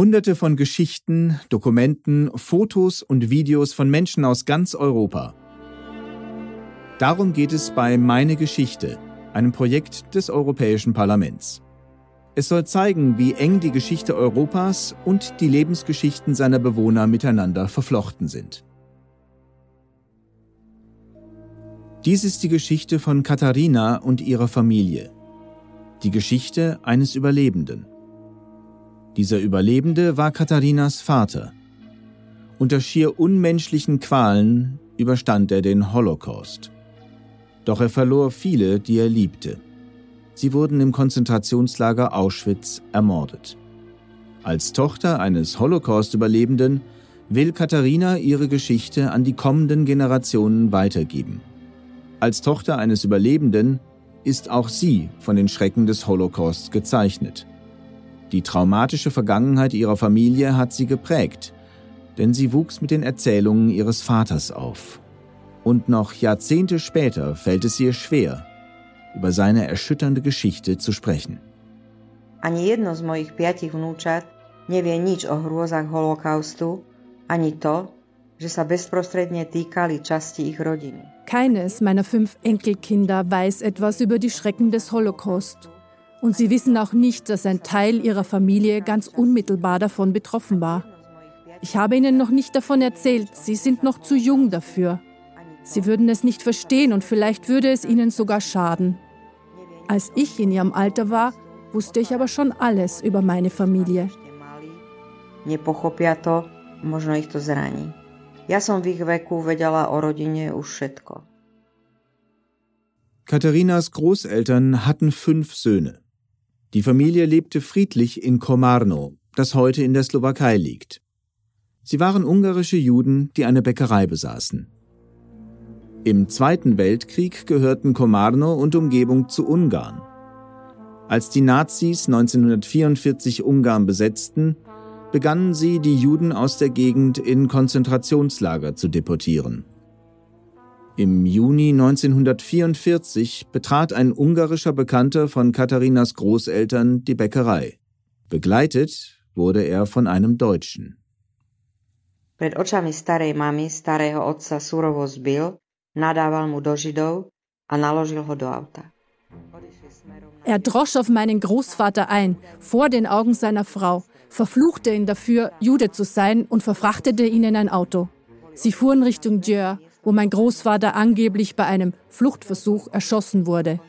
Hunderte von Geschichten, Dokumenten, Fotos und Videos von Menschen aus ganz Europa. Darum geht es bei Meine Geschichte, einem Projekt des Europäischen Parlaments. Es soll zeigen, wie eng die Geschichte Europas und die Lebensgeschichten seiner Bewohner miteinander verflochten sind. Dies ist die Geschichte von Katharina und ihrer Familie. Die Geschichte eines Überlebenden. Dieser Überlebende war Katharinas Vater. Unter schier unmenschlichen Qualen überstand er den Holocaust. Doch er verlor viele, die er liebte. Sie wurden im Konzentrationslager Auschwitz ermordet. Als Tochter eines Holocaust-Überlebenden will Katharina ihre Geschichte an die kommenden Generationen weitergeben. Als Tochter eines Überlebenden ist auch sie von den Schrecken des Holocausts gezeichnet. Die traumatische Vergangenheit ihrer Familie hat sie geprägt, denn sie wuchs mit den Erzählungen ihres Vaters auf. Und noch Jahrzehnte später fällt es ihr schwer, über seine erschütternde Geschichte zu sprechen. Ani jedno z moich piatich vnúčat nevie nič o hrôzach holokaustu, ani to, že sa bezprostredne týkali časti ich rodiny. Keines meiner fünf Enkelkinder weiß etwas über die Schrecken des Holocaust. Und sie wissen auch nicht, dass ein Teil ihrer Familie ganz unmittelbar davon betroffen war. Ich habe ihnen noch nicht davon erzählt, sie sind noch zu jung dafür. Sie würden es nicht verstehen und vielleicht würde es ihnen sogar schaden. Als ich in ihrem Alter war, wusste ich aber schon alles über meine Familie. Nepochopia to, možno ich to zraní. Ja som v ich veku vedela o rodine už všetko. Katharinas Großeltern hatten fünf Söhne. Die Familie lebte friedlich in Komarno, das heute in der Slowakei liegt. Sie waren ungarische Juden, die eine Bäckerei besaßen. Im Zweiten Weltkrieg gehörten Komarno und Umgebung zu Ungarn. Als die Nazis 1944 Ungarn besetzten, begannen sie, die Juden aus der Gegend in Konzentrationslager zu deportieren. Im Juni 1944 betrat ein ungarischer Bekannter von Katharinas Großeltern die Bäckerei. Begleitet wurde er von einem Deutschen. Pred očami starej mamy starého otca surovo zbil, nadával mu do Židov a naložil ho do auta. Er drosch auf meinen Großvater ein, vor den Augen seiner Frau, verfluchte ihn dafür, Jude zu sein und verfrachtete ihn in ein Auto. Sie fuhren Richtung Djör, wo mein Großvater angeblich bei einem Fluchtversuch erschossen wurde.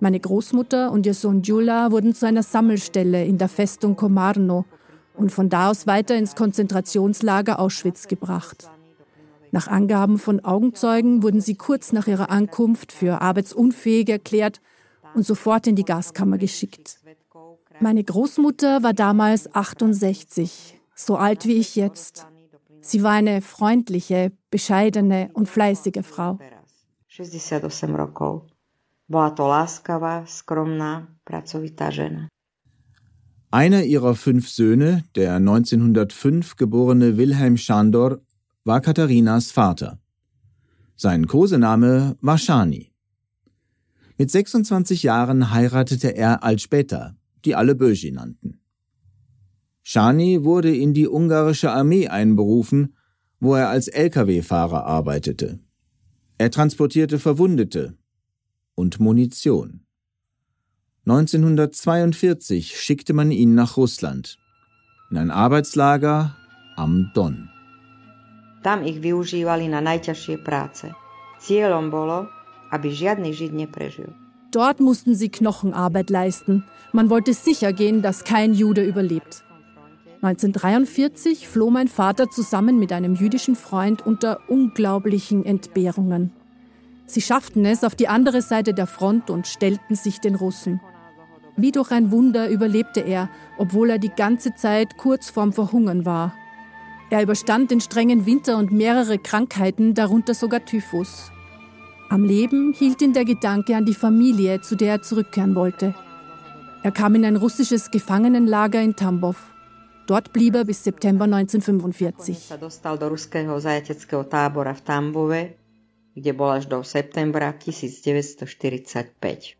Meine Großmutter und ihr Sohn Jula wurden zu einer Sammelstelle in der Festung Komarno und von da aus weiter ins Konzentrationslager Auschwitz gebracht. Nach Angaben von Augenzeugen wurden sie kurz nach ihrer Ankunft für arbeitsunfähig erklärt und sofort in die Gaskammer geschickt. Meine Großmutter war damals 68, so alt wie ich jetzt. Sie war eine freundliche, bescheidene und fleißige Frau. 68 rokov. Bola to láskavá, skromná, pracovitá žena. Einer ihrer fünf Söhne, der 1905 geborene Wilhelm Schandor, war Katharinas Vater. Sein Kosename war Shani. Mit 26 Jahren heiratete er Alspäter, die alle Böji nannten. Shani wurde in die ungarische Armee einberufen, wo er als Lkw-Fahrer arbeitete. Er transportierte Verwundete und Munition. 1942 schickte man ihn nach Russland, in ein Arbeitslager am Don. Tam ich využívali na najťažšie práce. Cieľom bolo, aby žiadny Žid neprežil. Dort mussten sie Knochenarbeit leisten. Man wollte sicher gehen, dass kein Jude überlebt. 1943 floh mein Vater zusammen mit einem jüdischen Freund unter unglaublichen Entbehrungen. Sie schafften es auf die andere Seite der Front und stellten sich den Russen. Wie durch ein Wunder überlebte er, obwohl er die ganze Zeit kurz vorm Verhungern war. Er überstand den strengen Winter und mehrere Krankheiten, darunter sogar Typhus. Am Leben hielt ihn der Gedanke an die Familie, zu der er zurückkehren wollte. Er kam in ein russisches Gefangenenlager in Tambov. Dort blieb er bis September 1945. kde bol až do septembra 1945.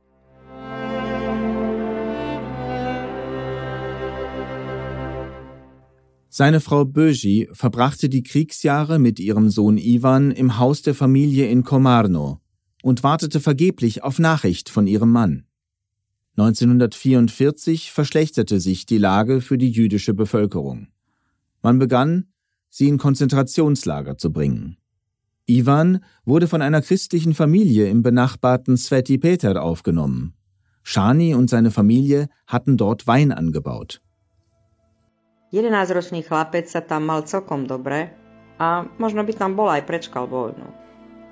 Seine Frau Böji verbrachte die Kriegsjahre mit ihrem Sohn Ivan im Haus der Familie in Komarno und wartete vergeblich auf Nachricht von ihrem Mann. 1944 verschlechterte sich die Lage für die jüdische Bevölkerung. Man begann, sie in Konzentrationslager zu bringen. Ivan wurde von einer christlichen Familie im benachbarten Sveti Peter aufgenommen. Shani und seine Familie hatten dort Wein angebaut. 11-ročný chlapec sa tam mal celkom dobre a možno by tam bol aj prečkal vojnu.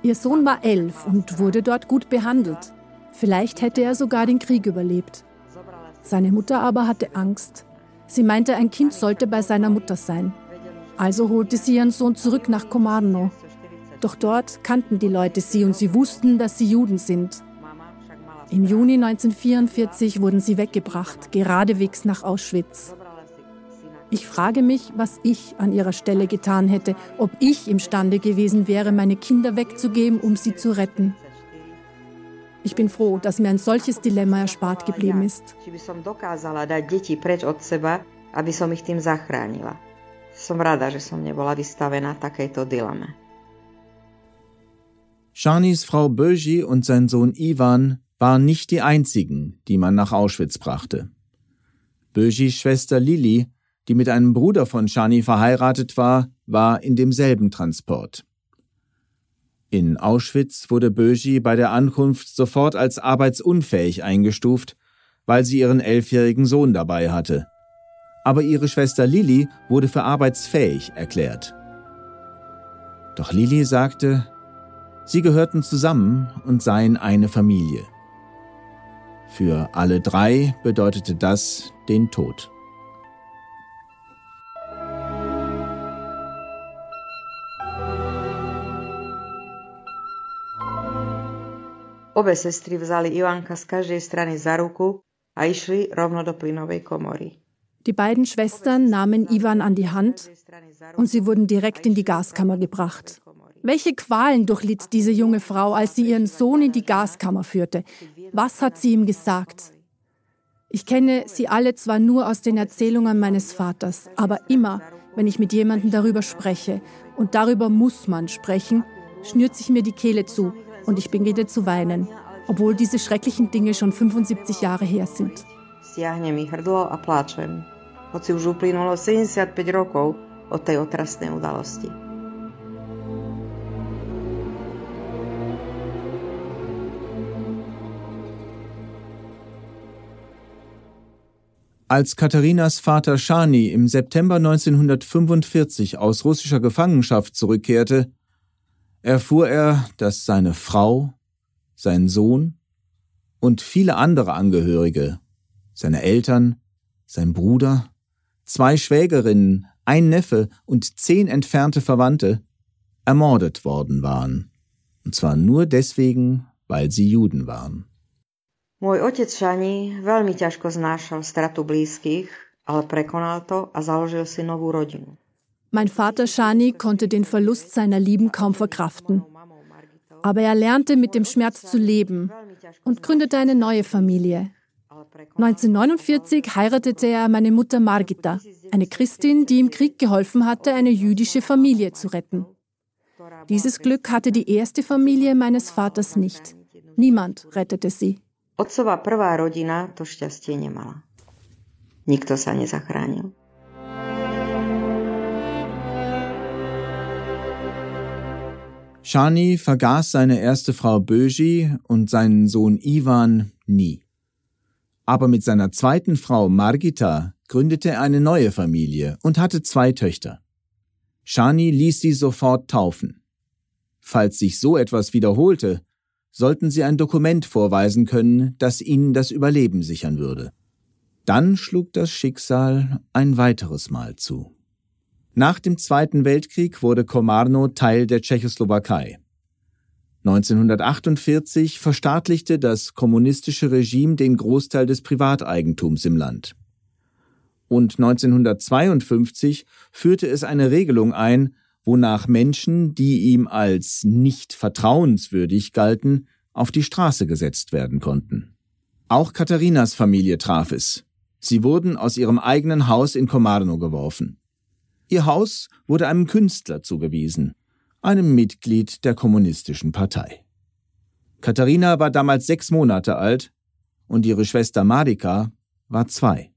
Ihr Sohn war elf und wurde dort gut behandelt. Vielleicht hätte er sogar den Krieg überlebt. Seine Mutter aber hatte Angst. Sie meinte, ein Kind sollte bei seiner Mutter sein. Also holte sie ihren Sohn zurück nach Komarno. Doch dort kannten die Leute sie und sie wussten, dass sie Juden sind. Im Juni 1944 wurden sie weggebracht, geradewegs nach Auschwitz. Ich frage mich, was ich an ihrer Stelle getan hätte, ob ich imstande gewesen wäre, meine Kinder wegzugeben, um sie zu retten. Ich bin froh, dass mir ein solches Dilemma erspart geblieben ist. Shanis Frau Böji und sein Sohn Ivan waren nicht die einzigen, die man nach Auschwitz brachte. Böjis Schwester Lili die mit einem Bruder von Shani verheiratet war, war in demselben Transport. In Auschwitz wurde Böji bei der Ankunft sofort als arbeitsunfähig eingestuft, weil sie ihren elfjährigen Sohn dabei hatte. Aber ihre Schwester Lili wurde für arbeitsfähig erklärt. Doch Lili sagte, sie gehörten zusammen und seien eine Familie. Für alle drei bedeutete das den Tod. Obe sestry vzali Ivanka z každej strany za ruku a išli rovno do plynovej komory. Die beiden Schwestern nahmen Ivan an die Hand und sie wurden direkt in die Gaskammer gebracht. Welche Qualen durchlitt diese junge Frau, als sie ihren Sohn in die Gaskammer führte? Was hat sie ihm gesagt? Ich kenne sie alle zwar nur aus den Erzählungen meines Vaters, aber immer, wenn ich mit jemandem darüber spreche, und darüber muss man sprechen, schnürt sich mir die Kehle zu und ich beginne zu weinen, obwohl diese schrecklichen Dinge schon 75 Jahre her sind. Siahne mi hrdlo a pláčem, hoci už uplynulo 75 rokov od tej otrasnej udalosti. Als Katharinas Vater Shani im September 1945 aus russischer Gefangenschaft zurückkehrte, erfuhr er, dass seine Frau, sein Sohn und viele andere Angehörige, seine Eltern, sein Bruder, zwei Schwägerinnen, ein Neffe und zehn entfernte Verwandte ermordet worden waren. Und zwar nur deswegen, weil sie Juden waren. Môj otec Šani veľmi ťažko znášal stratu blízkych, ale prekonal to a založil si novú rodinu. Mein Vater Shani konnte den Verlust seiner Lieben kaum verkraften. Aber er lernte mit dem Schmerz zu leben und gründete eine neue Familie. 1949 heiratete er meine Mutter Margita, eine Christin, die im Krieg geholfen hatte, eine jüdische Familie zu retten. Dieses Glück hatte die erste Familie meines Vaters nicht. Niemand rettete sie. Otcova prvá rodina to šťastie nemala. Nikto sa nezachránil. Shani vergaß seine erste Frau Böji und seinen Sohn Ivan nie. Aber mit seiner zweiten Frau Margita gründete er eine neue Familie und hatte zwei Töchter. Shani ließ sie sofort taufen. Falls sich so etwas wiederholte, sollten sie ein Dokument vorweisen können, das ihnen das Überleben sichern würde. Dann schlug das Schicksal ein weiteres Mal zu. Nach dem Zweiten Weltkrieg wurde Komarno Teil der Tschechoslowakei. 1948 verstaatlichte das kommunistische Regime den Großteil des Privateigentums im Land. Und 1952 führte es eine Regelung ein, wonach Menschen, die ihm als nicht vertrauenswürdig galten, auf die Straße gesetzt werden konnten. Auch Katharinas Familie traf es. Sie wurden aus ihrem eigenen Haus in Komarno geworfen. Ihr Haus wurde einem Künstler zugewiesen, einem Mitglied der Kommunistischen Partei. Katharina war damals sechs Monate alt und ihre Schwester Marika war zwei.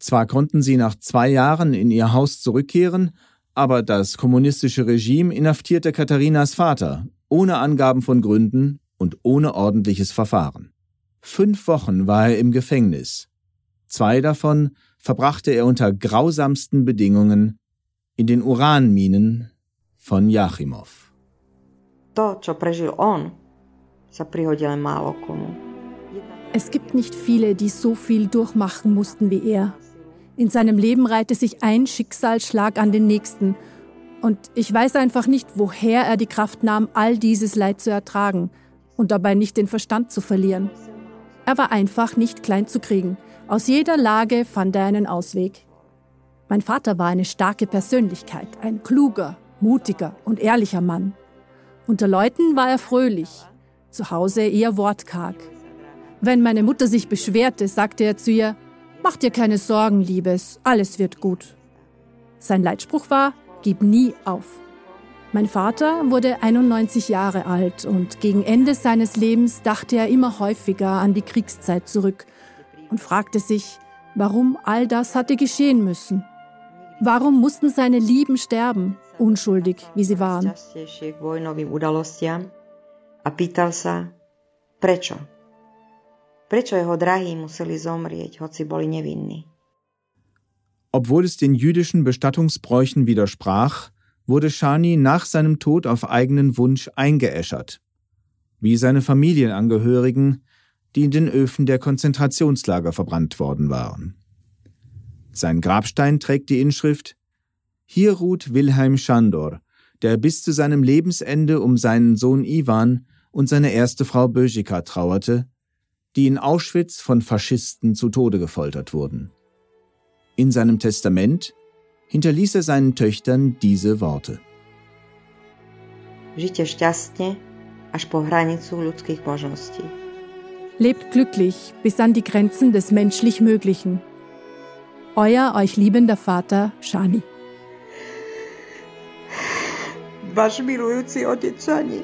Zwar konnten sie nach zwei Jahren in ihr Haus zurückkehren, aber das kommunistische Regime inhaftierte Katharinas Vater, ohne Angaben von Gründen und ohne ordentliches Verfahren. Fünf Wochen war er im Gefängnis. Zwei davon verbrachte er unter grausamsten Bedingungen in den Uranminen von Jachimov. Es gibt nicht viele, die so viel durchmachen mussten wie er. In seinem Leben reihte sich ein Schicksalsschlag an den nächsten. Und ich weiß einfach nicht, woher er die Kraft nahm, all dieses Leid zu ertragen und dabei nicht den Verstand zu verlieren. Er war einfach nicht klein zu kriegen. Aus jeder Lage fand er einen Ausweg. Mein Vater war eine starke Persönlichkeit, ein kluger, mutiger und ehrlicher Mann. Unter Leuten war er fröhlich, zu Hause eher wortkarg. Wenn meine Mutter sich beschwerte, sagte er zu ihr, Mach dir keine Sorgen, Liebes, alles wird gut. Sein Leitspruch war, gib nie auf. Mein Vater wurde 91 Jahre alt und gegen Ende seines Lebens dachte er immer häufiger an die Kriegszeit zurück und fragte sich, warum all das hatte geschehen müssen. Warum mussten seine Lieben sterben, unschuldig wie sie waren? A pýtal sa, prečo? Prečo jeho drahí museli zomrieť, hoci boli nevinní? Obwohl es den jüdischen Bestattungsbräuchen widersprach, wurde Shani nach seinem Tod auf eigenen Wunsch eingeäschert, wie seine Familienangehörigen, die in den Öfen der Konzentrationslager verbrannt worden waren. Sein Grabstein trägt die Inschrift Hier ruht Wilhelm Schandor, der bis zu seinem Lebensende um seinen Sohn Iwan und seine erste Frau Böschika trauerte, die in Auschwitz von Faschisten zu Tode gefoltert wurden. In seinem Testament hinterließ er seinen Töchtern diese Worte. Żyjcie szczęście, aż po granicu ludzkich możności. Lebt glücklich bis an die Grenzen des menschlich Möglichen. Euer euch liebender Vater Shani. Wasz milujący ojciec Shani.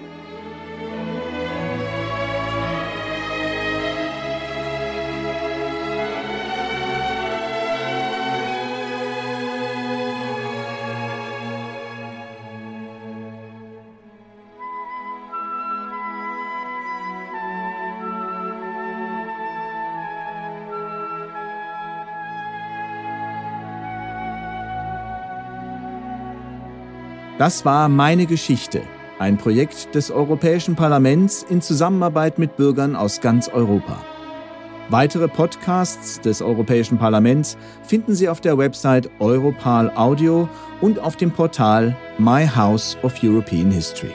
Das war meine Geschichte, ein Projekt des Europäischen Parlaments in Zusammenarbeit mit Bürgern aus ganz Europa. Weitere Podcasts des Europäischen Parlaments finden Sie auf der Website Europal Audio und auf dem Portal My House of European History.